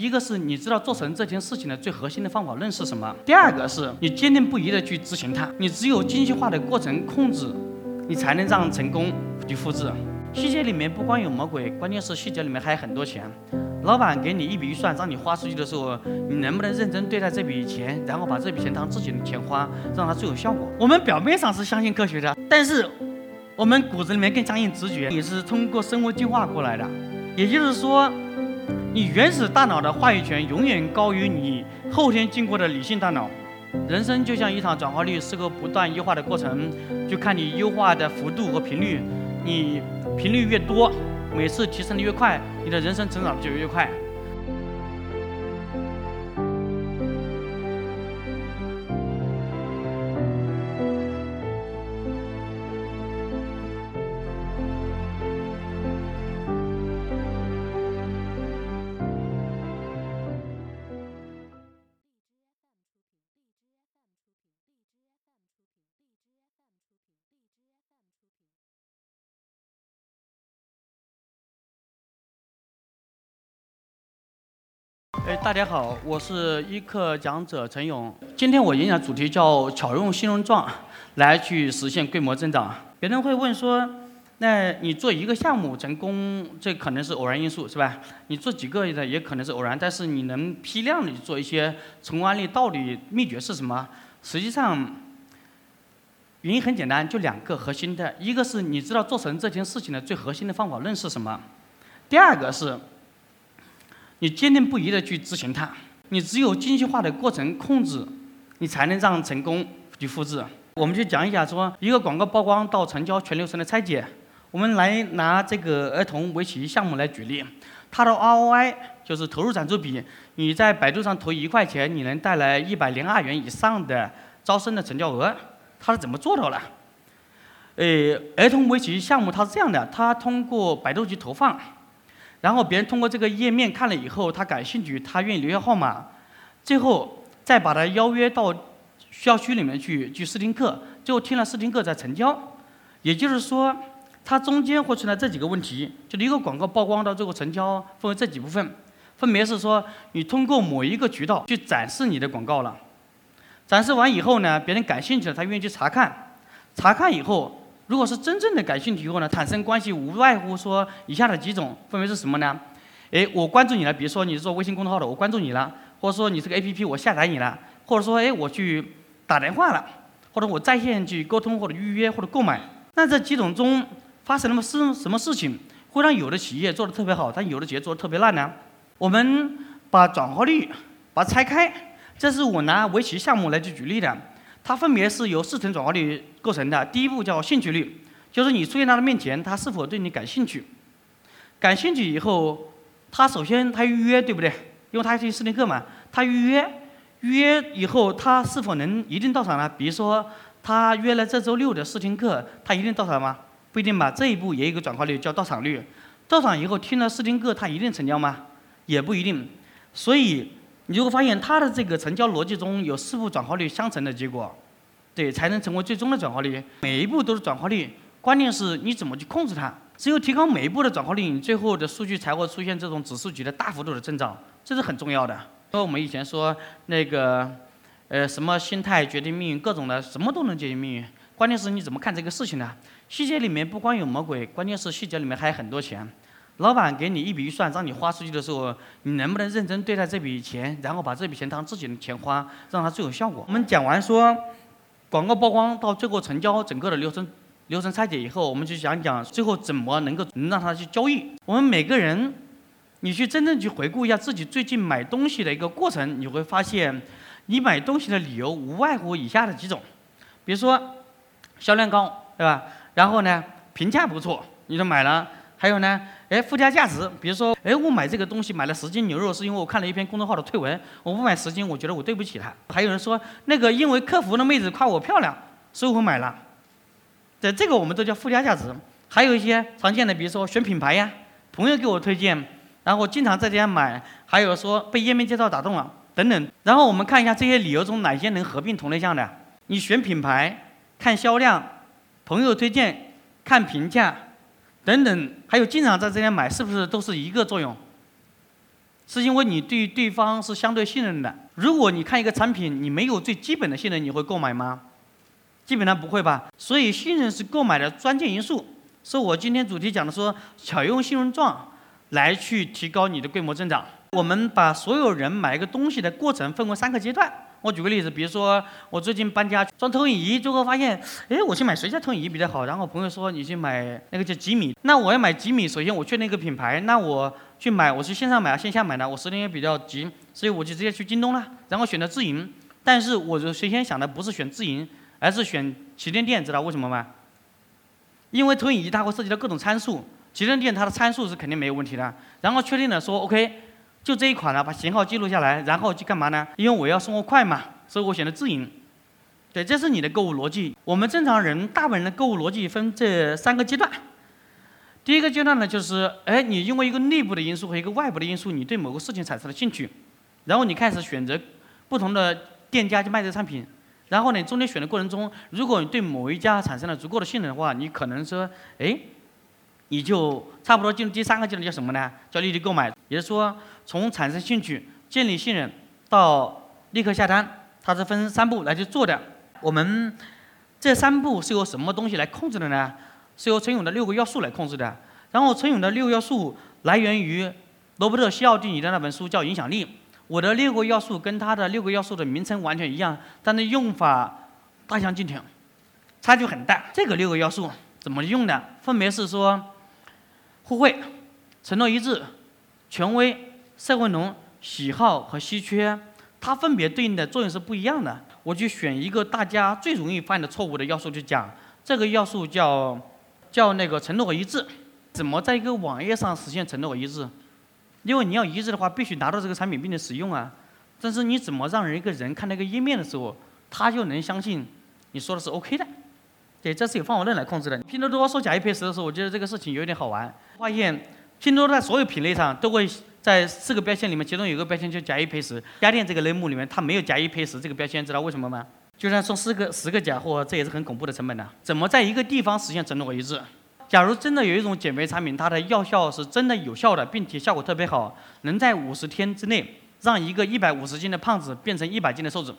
一个是你知道做成这件事情的最核心的方法论是什么，第二个是你坚定不移的去执行它。你只有精细化的过程控制，你才能让成功去复制。细节里面不光有魔鬼，关键是细节里面还有很多钱。老板给你一笔预算，让你花出去的时候，你能不能认真对待这笔钱，然后把这笔钱当自己的钱花，让它最有效果？我们表面上是相信科学的，但是我们骨子里面更相信直觉，你是通过生物进化过来的。也就是说，你原始大脑的话语权永远高于你后天经过的理性大脑。人生就像一场转化率是个不断优化的过程，就看你优化的幅度和频率。你频率越多，每次提升的越快，你的人生成长就越快。大家好，我是一课讲者陈勇。今天我演讲主题叫“巧用新容状来去实现规模增长”。别人会问说，那你做一个项目成功，这可能是偶然因素，是吧？你做几个的也可能是偶然，但是你能批量的做一些成功案例，到底秘诀是什么？实际上，原因很简单，就两个核心的，一个是你知道做成这件事情的最核心的方法论是什么，第二个是。你坚定不移的去执行它，你只有精细化的过程控制，你才能让成功去复制。我们就讲一下，说一个广告曝光到成交全流程的拆解。我们来拿这个儿童围棋项目来举例，它的 ROI 就是投入产出比，你在百度上投一块钱，你能带来一百零二元以上的招生的成交额，它是怎么做到的？呃，儿童围棋项目它是这样的，它通过百度去投放。然后别人通过这个页面看了以后，他感兴趣，他愿意留下号码，最后再把他邀约到校区里面去去试听课，最后听了试听课再成交。也就是说，它中间会存在这几个问题，就是一个广告曝光到最后成交分为这几部分，分别是说你通过某一个渠道去展示你的广告了，展示完以后呢，别人感兴趣了，他愿意去查看，查看以后。如果是真正的感兴趣以后呢，产生关系无外乎说以下的几种，分别是什么呢？哎，我关注你了，比如说你是做微信公众号的，我关注你了，或者说你这个 APP 我下载你了，或者说哎我去打电话了，或者我在线去沟通或者预约或者购买，那这几种中发生了么事什么事情会让有的企业做的特别好，但有的企业做的特别烂呢？我们把转化率把它拆开，这是我拿围棋项目来去举例的。它分别是由四层转化率构成的。第一步叫兴趣率，就是你出现他的面前，他是否对你感兴趣？感兴趣以后，他首先他预约，对不对？因为他去试听课嘛，他预约，预约以后他是否能一定到场呢？比如说他约了这周六的试听课，他一定到场吗？不一定吧。这一步也有一个转化率叫到场率。到场以后听了试听课，他一定成交吗？也不一定。所以。你就会发现，它的这个成交逻辑中有四步转化率相乘的结果，对，才能成为最终的转化率。每一步都是转化率，关键是你怎么去控制它。只有提高每一步的转化率，你最后的数据才会出现这种指数级的大幅度的增长，这是很重要的。和我们以前说那个，呃，什么心态决定命运，各种的什么都能决定命运，关键是你怎么看这个事情呢？细节里面不光有魔鬼，关键是细节里面还有很多钱。老板给你一笔预算，让你花出去的时候，你能不能认真对待这笔钱，然后把这笔钱当自己的钱花，让它最有效果？我们讲完说，广告曝光到最后成交整个的流程流程拆解以后，我们就讲讲最后怎么能够能让他去交易。我们每个人，你去真正去回顾一下自己最近买东西的一个过程，你会发现，你买东西的理由无外乎以下的几种，比如说销量高，对吧？然后呢，评价不错，你就买了。还有呢，哎，附加价值，比如说，哎，我买这个东西买了十斤牛肉，是因为我看了一篇公众号的推文，我不买十斤，我觉得我对不起他。还有人说，那个因为客服的妹子夸我漂亮，所以我买了。对，这个我们都叫附加价值。还有一些常见的，比如说选品牌呀，朋友给我推荐，然后经常在这家买，还有说被页面介绍打动了等等。然后我们看一下这些理由中哪些能合并同类项的。你选品牌、看销量、朋友推荐、看评价。等等，还有经常在这边买，是不是都是一个作用？是因为你对对方是相对信任的。如果你看一个产品，你没有最基本的信任，你会购买吗？基本上不会吧。所以信任是购买的关键因素。是我今天主题讲的说，巧用信用状来去提高你的规模增长。我们把所有人买一个东西的过程分为三个阶段。我举个例子，比如说我最近搬家装投影仪，最后发现，哎，我去买谁家投影仪比较好？然后朋友说你去买那个叫吉米。那我要买吉米，首先我确定一个品牌，那我去买，我是线上买啊线下买呢？我时间也比较急，所以我就直接去京东了，然后选择自营。但是我就先想的不是选自营，而是选旗舰店，知道为什么吗？因为投影仪它会涉及到各种参数，旗舰店它的参数是肯定没有问题的。然后确定了说 OK。就这一款呢，把型号记录下来，然后去干嘛呢？因为我要送货快嘛，所以我选择自营。对，这是你的购物逻辑。我们正常人大部分人的购物逻辑分这三个阶段。第一个阶段呢，就是哎，你因为一个内部的因素和一个外部的因素，你对某个事情产生了兴趣，然后你开始选择不同的店家去卖这个产品。然后呢，中间选的过程中，如果你对某一家产生了足够的信任的话，你可能说，哎。你就差不多进入第三个阶段，叫什么呢？叫立即购买，也就是说，从产生兴趣、建立信任到立刻下单，它是分三步来去做的。我们这三步是由什么东西来控制的呢？是由陈勇的六个要素来控制的。然后陈勇的六个要素来源于罗伯特·西奥蒂尼的那本书，叫《影响力》。我的六个要素跟他的六个要素的名称完全一样，但是用法大相径庭，差距很大。这个六个要素怎么用的？分别是说。互惠、承诺一致、权威、社会农、喜好和稀缺，它分别对应的作用是不一样的。我就选一个大家最容易犯的错误的要素去讲，这个要素叫叫那个承诺和一致。怎么在一个网页上实现承诺和一致？因为你要一致的话，必须拿到这个产品并且使用啊。但是你怎么让人一个人看那个页面的时候，他就能相信你说的是 OK 的？对，这是有方法论来控制的。拼多多说假一赔十的时候，我觉得这个事情有点好玩。发现拼多多在所有品类上都会在四个标签里面，其中有一个标签就假一赔十。家电这个类目里面，它没有假一赔十这个标签，知道为什么吗？就算送四个十个假货，这也是很恐怖的成本的。怎么在一个地方实现承诺一致？假如真的有一种减肥产品，它的药效是真的有效的，并且效果特别好，能在五十天之内让一个一百五十斤的胖子变成一百斤的瘦子，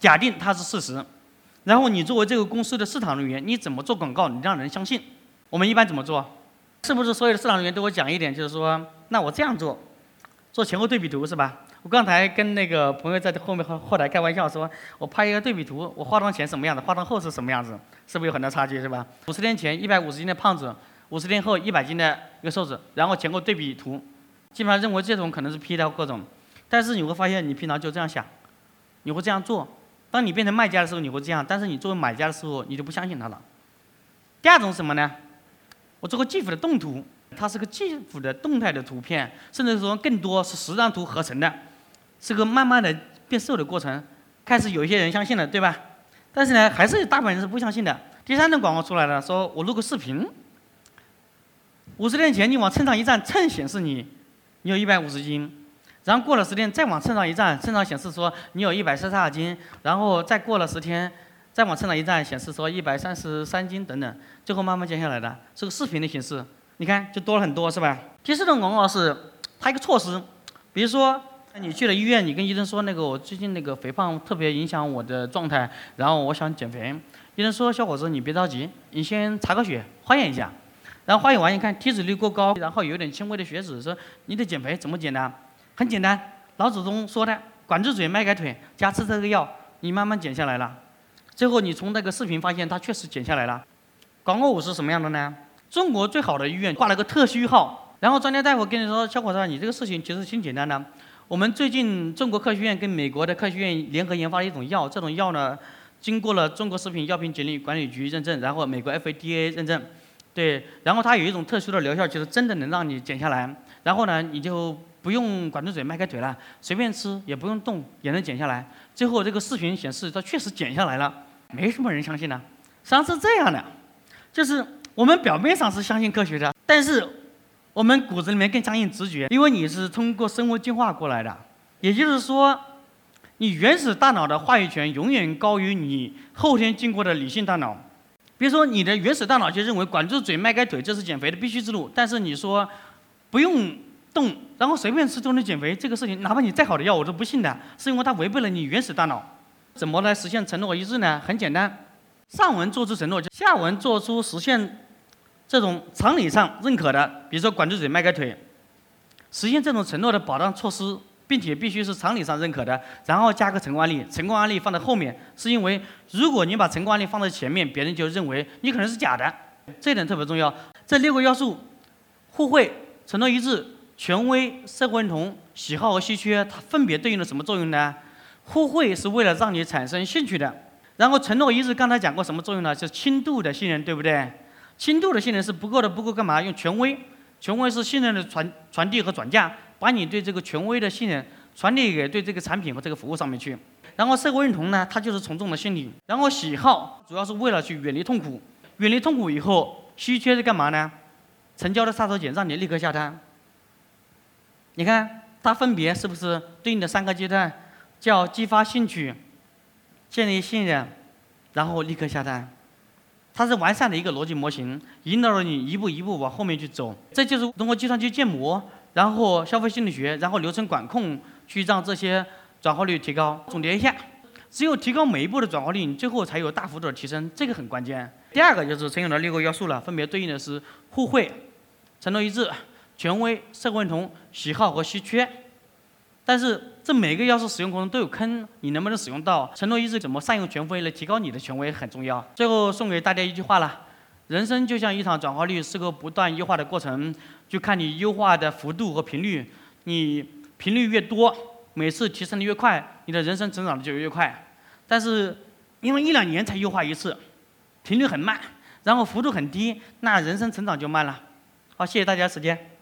假定它是事实。然后你作为这个公司的市场人员，你怎么做广告？你让人相信？我们一般怎么做？是不是所有的市场人员都会讲一点，就是说，那我这样做，做前后对比图是吧？我刚才跟那个朋友在后面后后台开玩笑说，我拍一个对比图，我化妆前什么样子，化妆后是什么样子，是不是有很大差距是吧？五十天前一百五十斤的胖子，五十天后一百斤的一个瘦子，然后前后对比图，基本上认为这种可能是 P 的各种，但是你会发现你平常就这样想，你会这样做。当你变成卖家的时候，你会这样；但是你作为买家的时候，你就不相信他了。第二种什么呢？我做个 GIF 的动图，它是个 GIF 的动态的图片，甚至说更多是十张图合成的，是个慢慢的变瘦的过程。开始有一些人相信了，对吧？但是呢，还是有大部分人是不相信的。第三种广告出来了，说我录个视频，五十年前你往秤上一站，秤显示你，你有一百五十斤。然后过了十天，再往秤上一站，秤上显示说你有一百三十二斤。然后再过了十天，再往秤上一站，显示说一百三十三斤等等，最后慢慢减下来的，是个视频的形式。你看，就多了很多，是吧？第四种广告是它一个措施，比如说你去了医院，你跟医生说那个我最近那个肥胖特别影响我的状态，然后我想减肥。医生说小伙子你别着急，你先查个血化验一下。然后化验完一看体脂率过高，然后有点轻微的血脂，说你得减肥，怎么减呢？很简单，老祖宗说的“管住嘴，迈开腿”，加吃这个药，你慢慢减下来了。最后你从那个视频发现，它确实减下来了。广告语是什么样的呢？中国最好的医院挂了个特需号，然后专家大夫跟你说：“小伙子，你这个事情其实挺简单的。我们最近中国科学院跟美国的科学院联合研发了一种药，这种药呢，经过了中国食品药品检验管理局认证，然后美国 FDA 认证，对，然后它有一种特殊的疗效，就是真的能让你减下来。然后呢，你就。”不用管住嘴、迈开腿了，随便吃也不用动也能减下来。最后这个视频显示，它确实减下来了，没什么人相信呢。实际上是这样的，就是我们表面上是相信科学的，但是我们骨子里面更相信直觉，因为你是通过生物进化过来的。也就是说，你原始大脑的话语权永远高于你后天经过的理性大脑。比如说，你的原始大脑就认为管住嘴、迈开腿这是减肥的必须之路，但是你说不用动。然后随便吃就能减肥，这个事情哪怕你再好的药我都不信的，是因为它违背了你原始大脑。怎么来实现承诺一致呢？很简单，上文做出承诺，下文做出实现这种常理上认可的，比如说管住嘴、迈开腿，实现这种承诺的保障措施，并且必须是常理上认可的，然后加个成功案例，成功案例放在后面，是因为如果你把成功案例放在前面，别人就认为你可能是假的，这点特别重要。这六个要素，互惠、承诺一致、权威、社会认同、喜好和稀缺，它分别对应了什么作用呢？互惠是为了让你产生兴趣的，然后承诺一致，刚才讲过什么作用呢？是轻度的信任，对不对？轻度的信任是不够的，不够干嘛？用权威，权威是信任的传传递和转嫁，把你对这个权威的信任传递给对这个产品和这个服务上面去。然后社会认同呢，它就是从众的心理。然后喜好主要是为了去远离痛苦，远离痛苦以后，稀缺是干嘛呢？成交的杀手锏让你立刻下单。你看它分别是不是对应的三个阶段？叫激发兴趣，建立信任，然后立刻下单。它是完善的一个逻辑模型，引导着你一步一步往后面去走。这就是通过计算机建模，然后消费心理学，然后流程管控，去让这些转化率提高。总结一下，只有提高每一步的转化率，你最后才有大幅度的提升，这个很关键。第二个就是陈勇的六个要素了，分别对应的是互惠、承诺一致、权威、社会认同、喜好和稀缺。但是这每个要素使用过程都有坑，你能不能使用到？承诺一致怎么善用权威来提高你的权威很重要。最后送给大家一句话了：人生就像一场转化率是个不断优化的过程，就看你优化的幅度和频率。你频率越多，每次提升的越快，你的人生成长的就越快。但是因为一两年才优化一次，频率很慢，然后幅度很低，那人生成长就慢了。好，谢谢大家时间。